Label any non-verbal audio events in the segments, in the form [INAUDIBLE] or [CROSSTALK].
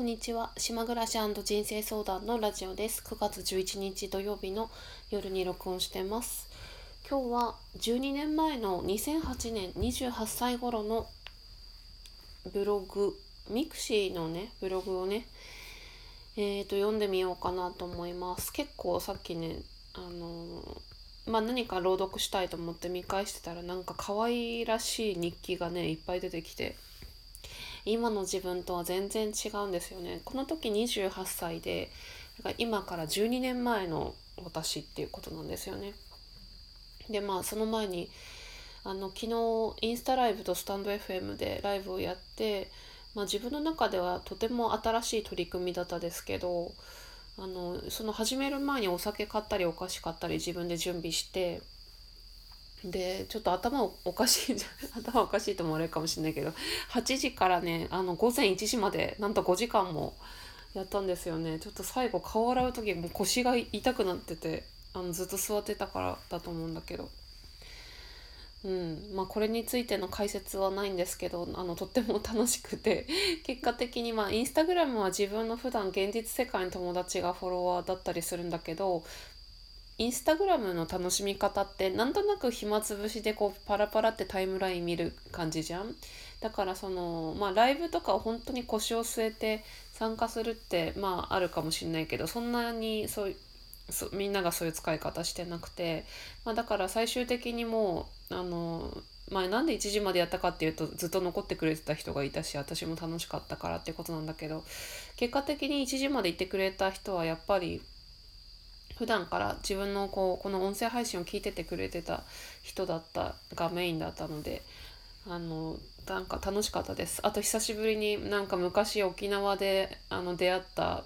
こんにちは。島暮らし人生相談のラジオです。9月11日土曜日の夜に録音してます。今日は12年前の2008年28歳頃のブログミクシーのねブログをねえー、と読んでみようかなと思います。結構さっきねあのー、まあ何か朗読したいと思って見返してたらなんか可愛らしい日記がねいっぱい出てきて。今の自分とは全然違うんですよね。この時28歳でか今から12年前の私っていうことなんですよね。でまあその前にあの昨日インスタライブとスタンド FM でライブをやって、まあ、自分の中ではとても新しい取り組みだったですけどあのその始める前にお酒買ったりお菓子買ったり自分で準備してでちょっと頭おかしいじゃん。[LAUGHS] 頭おかしいと思われるかもしれないけど。8時からねあの午前1時までなんと5時間もやったんですよね。ちょっと最後顔洗う時も腰が痛くなっててあのずっと座ってたからだと思うんだけど。うん。まあ、これについての解説はないんですけどあのとっても楽しくて。[LAUGHS] 結果的にまあインスタグラムは自分の普段現実世界の友達がフォロワーだったりするんだけどインスタグラムの楽しみ方ってなんとなく暇つぶしでこうパラパラってタイムライン見る感じじゃん？だからそのまあライブとか本当に腰を据えて参加するってまああるかもしれないけどそんなにそうみんながそういう使い方してなくて、まあ、だから最終的にもうあのまあ、なんで1時までやったかっていうとずっと残ってくれてた人がいたし私も楽しかったからってことなんだけど結果的に1時まで行ってくれた人はやっぱり普段から自分のこうこの音声配信を聞いててくれてた人だったがメインだったのであのなんか楽しかったです。あと久しぶりになんか昔沖縄であの出会った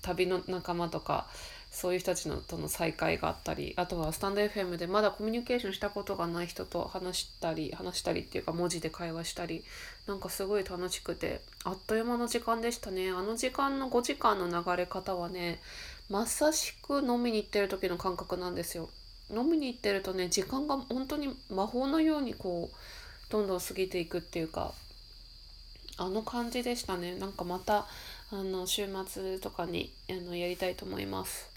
旅の仲間とかそういう人たちのとの再会があったりあとはスタンド FM でまだコミュニケーションしたことがない人と話したり話したりっていうか文字で会話したりなんかすごい楽しくてあっという間の時間でしたね。あの時間の5時間の流れ方はねまさしく飲みに行ってる時の感覚なんですよ。飲みに行ってるとね時間が本当に魔法のようにこうどんどん過ぎていくっていうかあの感じでしたね。なんかまたあの週末とかにあのやりたいと思います。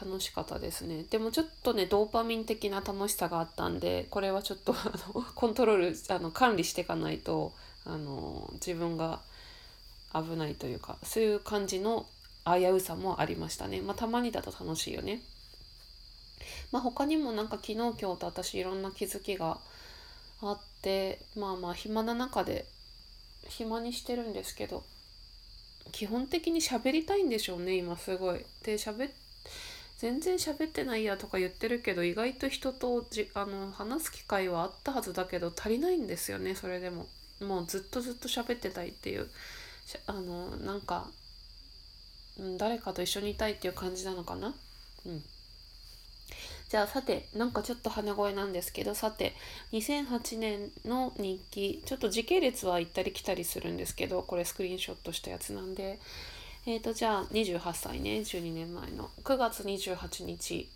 楽しかったですね。でもちょっとねドーパミン的な楽しさがあったんでこれはちょっとあのコントロールあの管理していかないとあの自分が危ないというかそういう感じの危うさもありましたね。まあ、たまにだと楽しいよね。まあ、他にもなんか昨日今日と私いろんな気づきがあってまあまあ暇な中で暇にしてるんですけど基本的に喋りたいんでしょうね今すごい。で喋全然喋ってないやとか言ってるけど意外と人とじあの話す機会はあったはずだけど足りないんですよねそれでも。もうずっとずっと喋ってたいっていうあのなんかうん、誰かと一緒にいたいっていう感じなのかな？うん。じゃあさてなんかちょっと鼻声なんですけどさて2008年の日記ちょっと時系列は行ったり来たりするんですけどこれスクリーンショットしたやつなんで。えーとじゃあ28歳ね。12年前の。9月28日。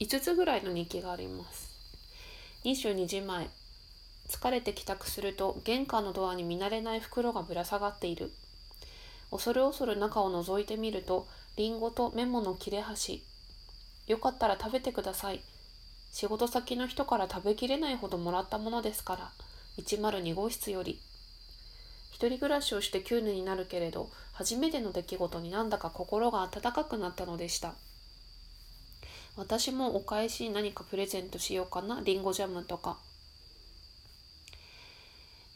5つぐらいの日記があります。22時前。疲れて帰宅すると玄関のドアに見慣れない袋がぶら下がっている。恐る恐る中を覗いてみるとリンゴとメモの切れ端よかったら食べてください。仕事先の人から食べきれないほどもらったものですから102号室より。一人暮らしをして9年になるけれど初めての出来事になんだか心が温かくなったのでした。私もお返しに何かプレゼントしようかなりんごジャムとか。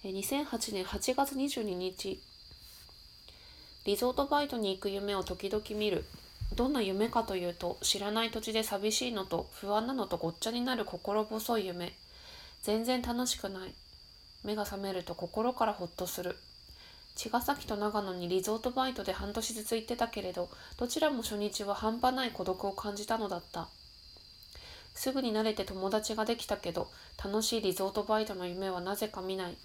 2008年8月22日リゾートバイトに行く夢を時々見る。どんな夢かというと、知らない土地で寂しいのと不安なのとごっちゃになる心細い夢。全然楽しくない。目が覚めると心からほっとする。茅ヶ崎と長野にリゾートバイトで半年ずつ行ってたけれど、どちらも初日は半端ない孤独を感じたのだった。すぐに慣れて友達ができたけど、楽しいリゾートバイトの夢はなぜか見ない。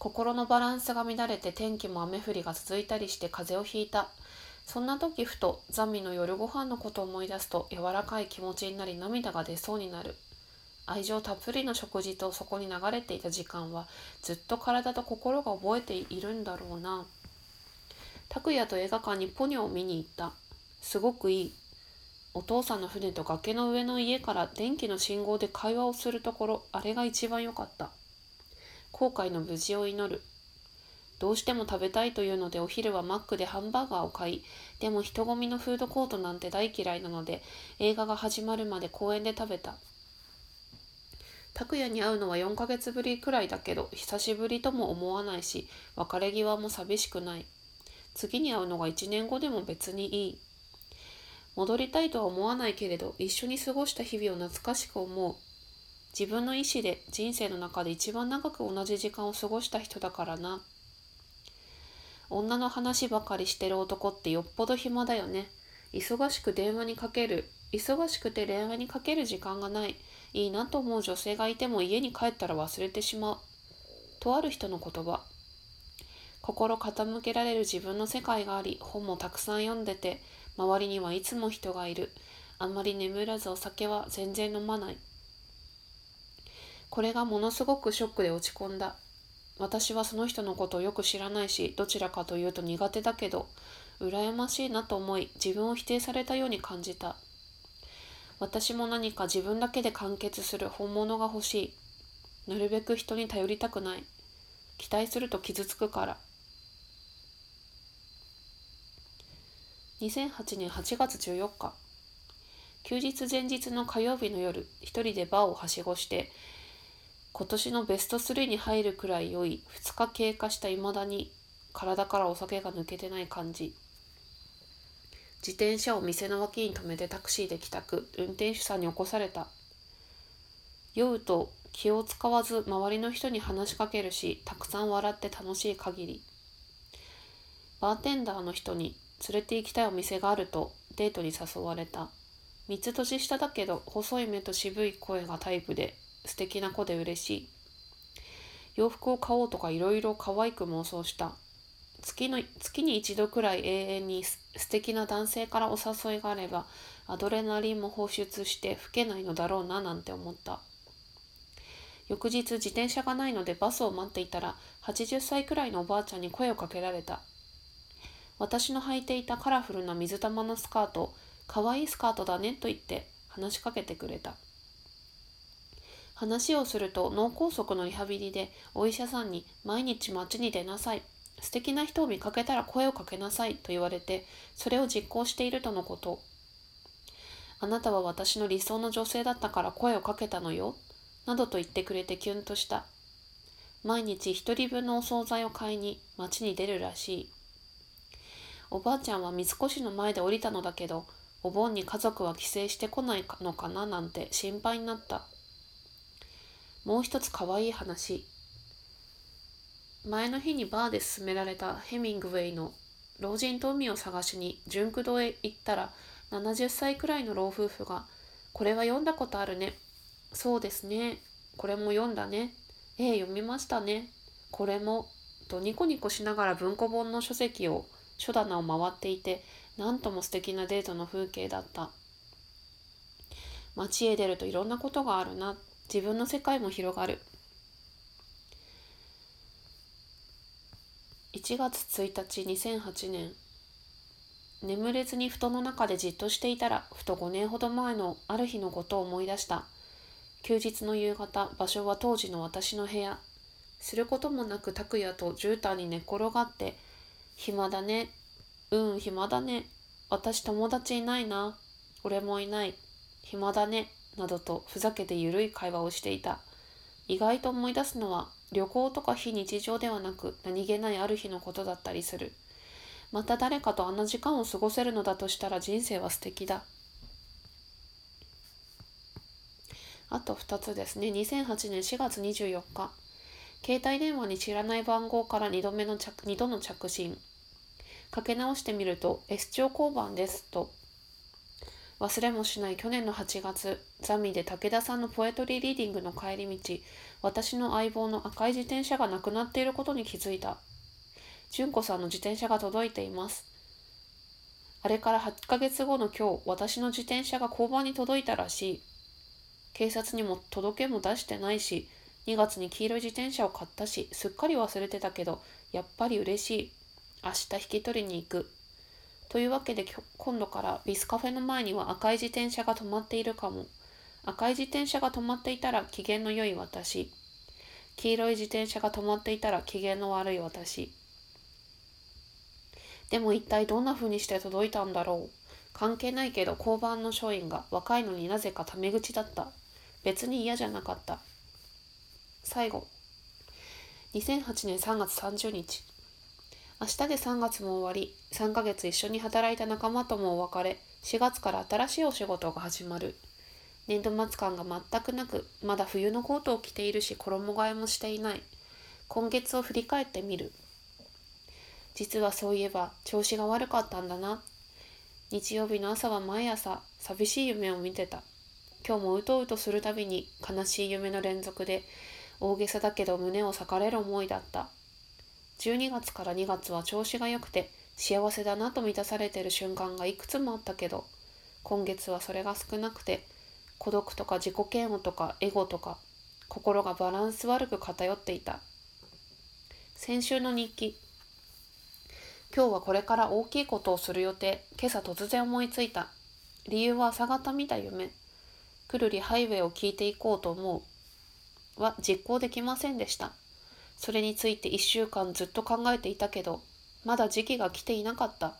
心のバランスが乱れて天気も雨降りが続いたりして風邪をひいた。そんな時ふとザミの夜ご飯のことを思い出すと柔らかい気持ちになり涙が出そうになる。愛情たっぷりの食事とそこに流れていた時間はずっと体と心が覚えているんだろうな拓也と映画館にポニョを見に行ったすごくいいお父さんの船と崖の上の家から電気の信号で会話をするところあれが一番良かった後悔の無事を祈る。どうしても食べたいというのでお昼はマックでハンバーガーを買いでも人混みのフードコートなんて大嫌いなので映画が始まるまで公園で食べた。拓也に会うのは4ヶ月ぶりくらいだけど久しぶりとも思わないし別れ際も寂しくない。次に会うのが1年後でも別にいい。戻りたいとは思わないけれど一緒に過ごした日々を懐かしく思う。自分の意思で人生の中で一番長く同じ時間を過ごした人だからな。女の話ばかりしてる男ってよっぽど暇だよね。忙しく電話にかける。忙しくて恋愛にかける時間がない。いいなと思う女性がいても家に帰ったら忘れてしまう。とある人の言葉。心傾けられる自分の世界があり本もたくさん読んでて周りにはいつも人がいる。あんまり眠らずお酒は全然飲まない。これがものすごくショックで落ち込んだ。私はその人のことをよく知らないしどちらかというと苦手だけど羨ましいなと思い自分を否定されたように感じた。私も何か自分だけで完結する本物が欲しい。なるべく人に頼りたくない。期待すると傷つくから。2008年8月14日休日前日の火曜日の夜一人でバーをはしごして今年のベスト3に入るくらい良い2日経過した未だに体からお酒が抜けてない感じ。自転車を店の脇に止めてタクシーで帰宅。運転手さんに起こされた。酔うと気を使わず周りの人に話しかけるしたくさん笑って楽しい限り。バーテンダーの人に連れて行きたいお店があるとデートに誘われた。3つ年下だけど細い目と渋い声がタイプで素敵な子で嬉しい。洋服を買おうとかいろいろ可愛く妄想した。月の月に一度くらい永遠に素敵な男性からお誘いがあればアドレナリンも放出して老けないのだろうななんて思った。翌日自転車がないのでバスを待っていたら80歳くらいのおばあちゃんに声をかけられた。私の履いていたカラフルな水玉のスカート、かわいいスカートだねと言って話しかけてくれた。話をすると脳梗塞のリハビリでお医者さんに毎日街に出なさい。素敵な人を見かけたら声をかけなさいと言われて、それを実行しているとのこと。あなたは私の理想の女性だったから声をかけたのよ。などと言ってくれてキュンとした。毎日一人分のお惣菜を買いに街に出るらしい。おばあちゃんは三越の前で降りたのだけどお盆に家族は帰省してこないのかななんて心配になったもう一つかわいい話。前の日にバーで勧められたヘミングウェイの老人と海を探しに純駆堂へ行ったら70歳くらいの老夫婦が「これは読んだことあるね」「そうですね」「これも読んだね」「ええ読みましたね」「これも」とニコニコしながら文庫本の書籍を書棚を回っていてなんとも素敵なデートの風景だった。街へ出るといろんなことがあるな。自分の世界も広がる1月1日2008年眠れずに布団の中でじっとしていたらふと5年ほど前のある日のことを思い出した休日の夕方場所は当時の私の部屋することもなく拓也と絨毯に寝っ転がって暇だね。うん、暇だね。私友達いないな。俺もいない。暇だね。などとふざけてゆるい会話をしていた。意外と思い出すのは旅行とか非日常ではなく何気ないある日のことだったりする。また誰かとあんな時間を過ごせるのだとしたら人生は素敵だ。あと2つですね。2008年4月24日。携帯電話に知らない番号から2度目の着2度の着信。かけ直してみると S 町交番ですと忘れもしない去年の8月ザミで武田さんのポエトリーリーディングの帰り道私の相棒の赤い自転車がなくなっていることに気づいた。純子さんの自転車が届いています。あれから8ヶ月後の今日私の自転車が交番に届いたらしい。警察にも届けも出してないし2月に黄色い自転車を買ったしすっかり忘れてたけどやっぱり嬉しい。明日引き取りに行く。というわけで今度からビスカフェの前には赤い自転車が止まっているかも。赤い自転車が止まっていたら機嫌の良い私。黄色い自転車が止まっていたら機嫌の悪い私。でも一体どんな風にして届いたんだろう。関係ないけど交番の署員が若いのになぜかタメ口だった。別に嫌じゃなかった。最後。2008年3月30日。明日で3月も終わり3ヶ月一緒に働いた仲間ともお別れ4月から新しいお仕事が始まる。年度末感が全くなくまだ冬のコートを着ているし衣替えもしていない。今月を振り返ってみる。実はそういえば調子が悪かったんだな。日曜日の朝は毎朝寂しい夢を見てた。今日もうとうとするたびに悲しい夢の連続で大げさだけど胸を裂かれる思いだった。12月から2月は調子が良くて幸せだなと満たされてる瞬間がいくつもあったけど今月はそれが少なくて孤独とか自己嫌悪とかエゴとか心がバランス悪く偏っていた。先週の日記。今日はこれから大きいことをする予定。今朝突然思いついた。理由は朝方見た夢。くるりハイウェイを聞いていこうと思う。は実行できませんでした。それについて1週間ずっと考えていたけどまだ時期が来ていなかった。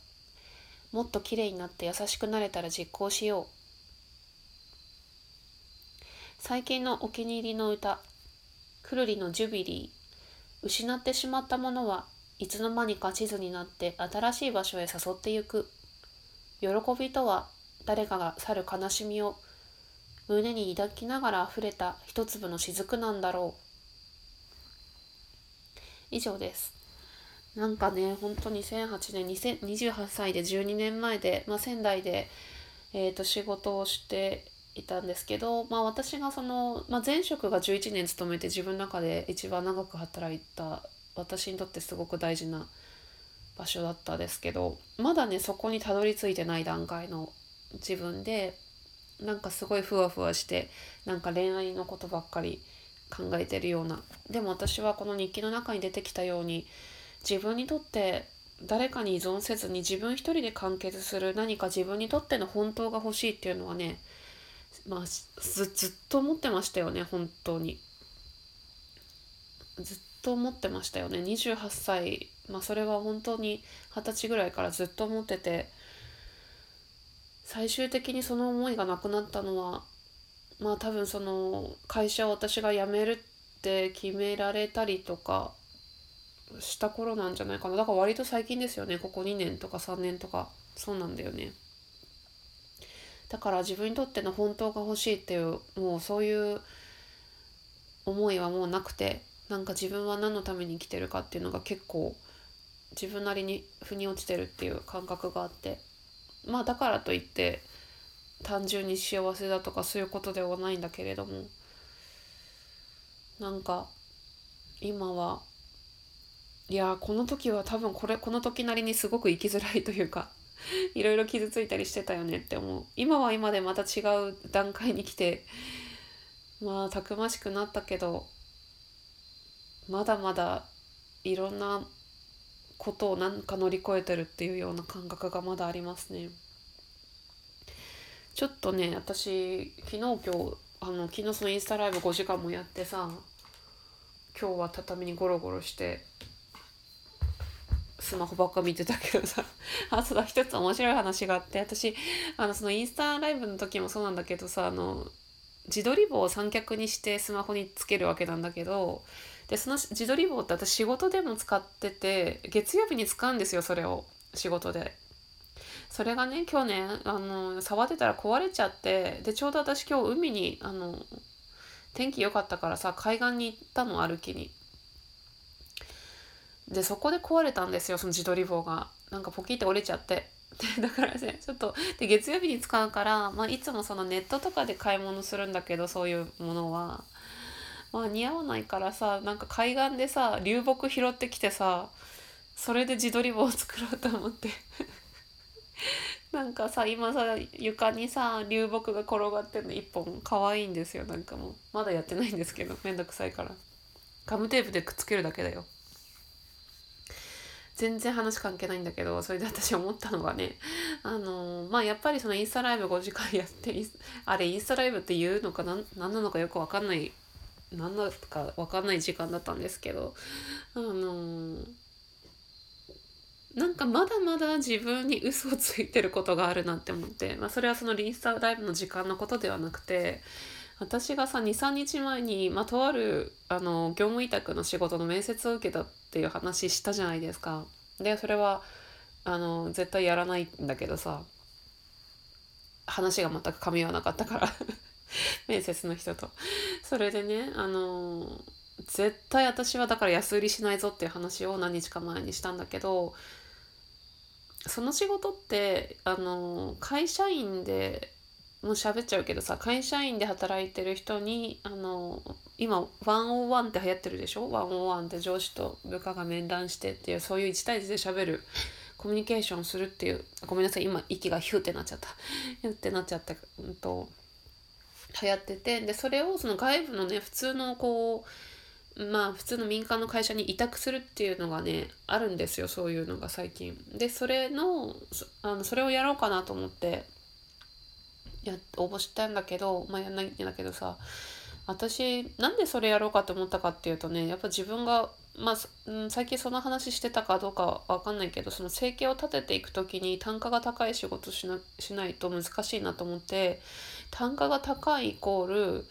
もっと綺麗になって優しくなれたら実行しよう。最近のお気に入りの歌くるりのジュビリー。失ってしまったものはいつの間にか地図になって新しい場所へ誘ってゆく。喜びとは誰かが去る悲しみを胸に抱きながら溢れた一粒の雫なんだろう。以上です。なんかね本当に2008年28歳で12年前で、まあ、仙台で、えー、と仕事をしていたんですけど、まあ、私がその、まあ、前職が11年勤めて自分の中で一番長く働いた私にとってすごく大事な場所だったですけどまだねそこにたどり着いてない段階の自分でなんかすごいふわふわしてなんか恋愛のことばっかり考えてるような。でも私はこの日記の中に出てきたように自分にとって誰かに依存せずに自分一人で完結する何か自分にとっての本当が欲しいっていうのはねまあずずっと思ってましたよね本当に。ずっと思ってましたよね。28歳まあそれは本当に二十歳ぐらいからずっと思ってて最終的にその思いがなくなったのはまあ多分その会社を私が辞めるって決められたりとかした頃なんじゃないかな。だから割と最近ですよね。ここ2年とか3年とかそうなんだよね。だから自分にとっての本当が欲しいっていうもうそういう思いはもうなくてなんか自分は何のために生きてるかっていうのが結構自分なりに腑に落ちてるっていう感覚があって。まあだからといって単純に幸せだとかそういうことではないんだけれどもなんか今はいやこの時は多分これこの時なりにすごく生きづらいというか [LAUGHS] いろいろ傷ついたりしてたよねって思う今は今でまた違う段階に来てまあたくましくなったけどまだまだいろんなことをなんか乗り越えてるっていうような感覚がまだありますね。ちょっとね私昨日今日あの昨日そのインスタライブ5時間もやってさ今日は畳にゴロゴロしてスマホばっか見てたけどさ [LAUGHS] あそうだ一つ面白い話があって私あのそのインスタライブの時もそうなんだけどさあの自撮り棒を三脚にしてスマホにつけるわけなんだけどでその自撮り棒って私仕事でも使ってて月曜日に使うんですよそれを仕事で。それがね去年あの触ってたら壊れちゃってでちょうど私今日海にあの天気良かったからさ海岸に行ったの歩きに。でそこで壊れたんですよその自撮り棒がなんかポキって折れちゃってでだからねちょっとで月曜日に使うから、まあ、いつもそのネットとかで買い物するんだけどそういうものは。まあ似合わないからさなんか海岸でさ流木拾ってきてさそれで自撮り棒を作ろうと思って [LAUGHS] なんかさ今さ床にさ流木が転がってるの1本。可愛いんですよ。なんかもう。まだやってないんですけど。めんどくさいから。ガムテープでくっつけるだけだよ。全然話関係ないんだけど。それで私思ったのがねあのー、まあやっぱりそのインスタライブ5時間やってあれインスタライブって言うのかな何なのかよく分かんない何だか分かんない時間だったんですけどあのー、なんかまだまだ自分に嘘をついてることがあるなって思って、まあ、それはそのインスタライブの時間のことではなくて私がさ23日前に、まあ、とあるあの業務委託の仕事の面接を受けたっていう話したじゃないですか。でそれはあの絶対やらないんだけどさ話が全く噛み合わなかったから面接の人と。それでねあの絶対私はだから安売りしないぞっていう話を何日か前にしたんだけどその仕事ってあの会社員でもう喋っちゃうけどさ会社員で働いてる人にあの今101って流行ってるでしょ？101って上司と部下が面談してっていうそういう1対1で喋るコミュニケーションするっていうごめんなさい今息がヒューってなっちゃった。ヒューってなっちゃった、うんと、流行っててでそれをその外部のね普通のこうまあ普通の民間の会社に委託するっていうのがねあるんですよそういうのが最近。でそれのあのそれをやろうかなと思ってや応募したんだけどまあやんないんだけどさ私なんでそれやろうかと思ったかっていうとねやっぱ自分がまあ、うん、最近その話してたかどうかわかんないけどその生計を立てていく時に単価が高い仕事しなしないと難しいなと思って単価が高いイコール、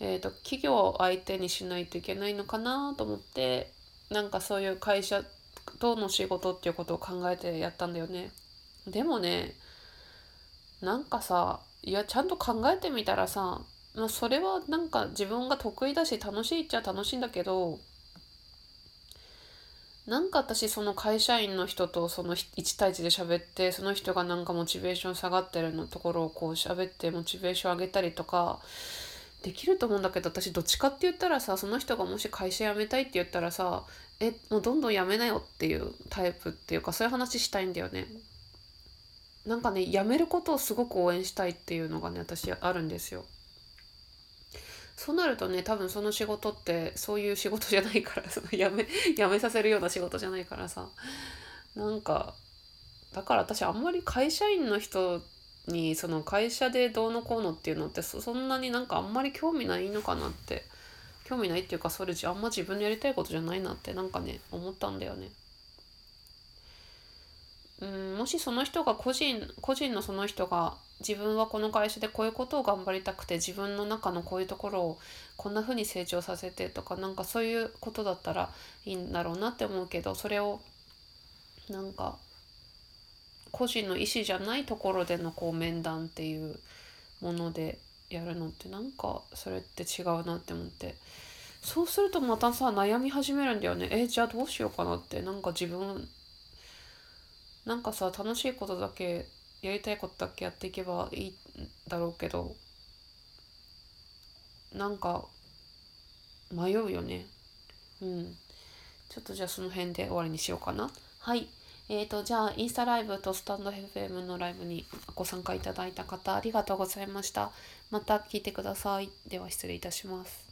えーと、企業を相手にしないといけないのかなと思ってなんかそういう会社との仕事っていうことを考えてやったんだよね。でもねなんかさいやちゃんと考えてみたらさ、まあ、それはなんか自分が得意だし楽しいっちゃ楽しいんだけどなんか私その会社員の人とその1対1で喋ってその人がなんかモチベーション下がってるのところをこう喋ってモチベーション上げたりとかできると思うんだけど私どっちかって言ったらさその人がもし会社辞めたいって言ったらさえもうどんどん辞めなよっていうタイプっていうかそういう話したいんだよね。なんかねやめることをすごく応援したいっていうのがね私あるんですよ。そうなるとね多分その仕事ってそういう仕事じゃないから [LAUGHS] そのやめやめさせるような仕事じゃないからさなんかだから私あんまり会社員の人にその会社でどうのこうのっていうのってそんなになんかあんまり興味ないのかなって興味ないっていうかそれあんま自分のやりたいことじゃないなってなんかね思ったんだよね。うんもしその人が個人個人のその人が自分はこの会社でこういうことを頑張りたくて自分の中のこういうところをこんな風に成長させてとかなんかそういうことだったらいいんだろうなって思うけどそれをなんか個人の意思じゃないところでのこう面談っていうものでやるのってなんかそれって違うなって思って。そうするとまたさ悩み始めるんだよね。えじゃあどうしようかなって。なんか自分なんかさ楽しいことだけやりたいことだけやっていけばいいんだろうけど。なんか迷うよね。うん。ちょっとじゃあその辺で終わりにしようかな。はい。えーとじゃあインスタライブとスタンド FM のライブにご参加いただいた方ありがとうございました。また聞いてください。では失礼いたします。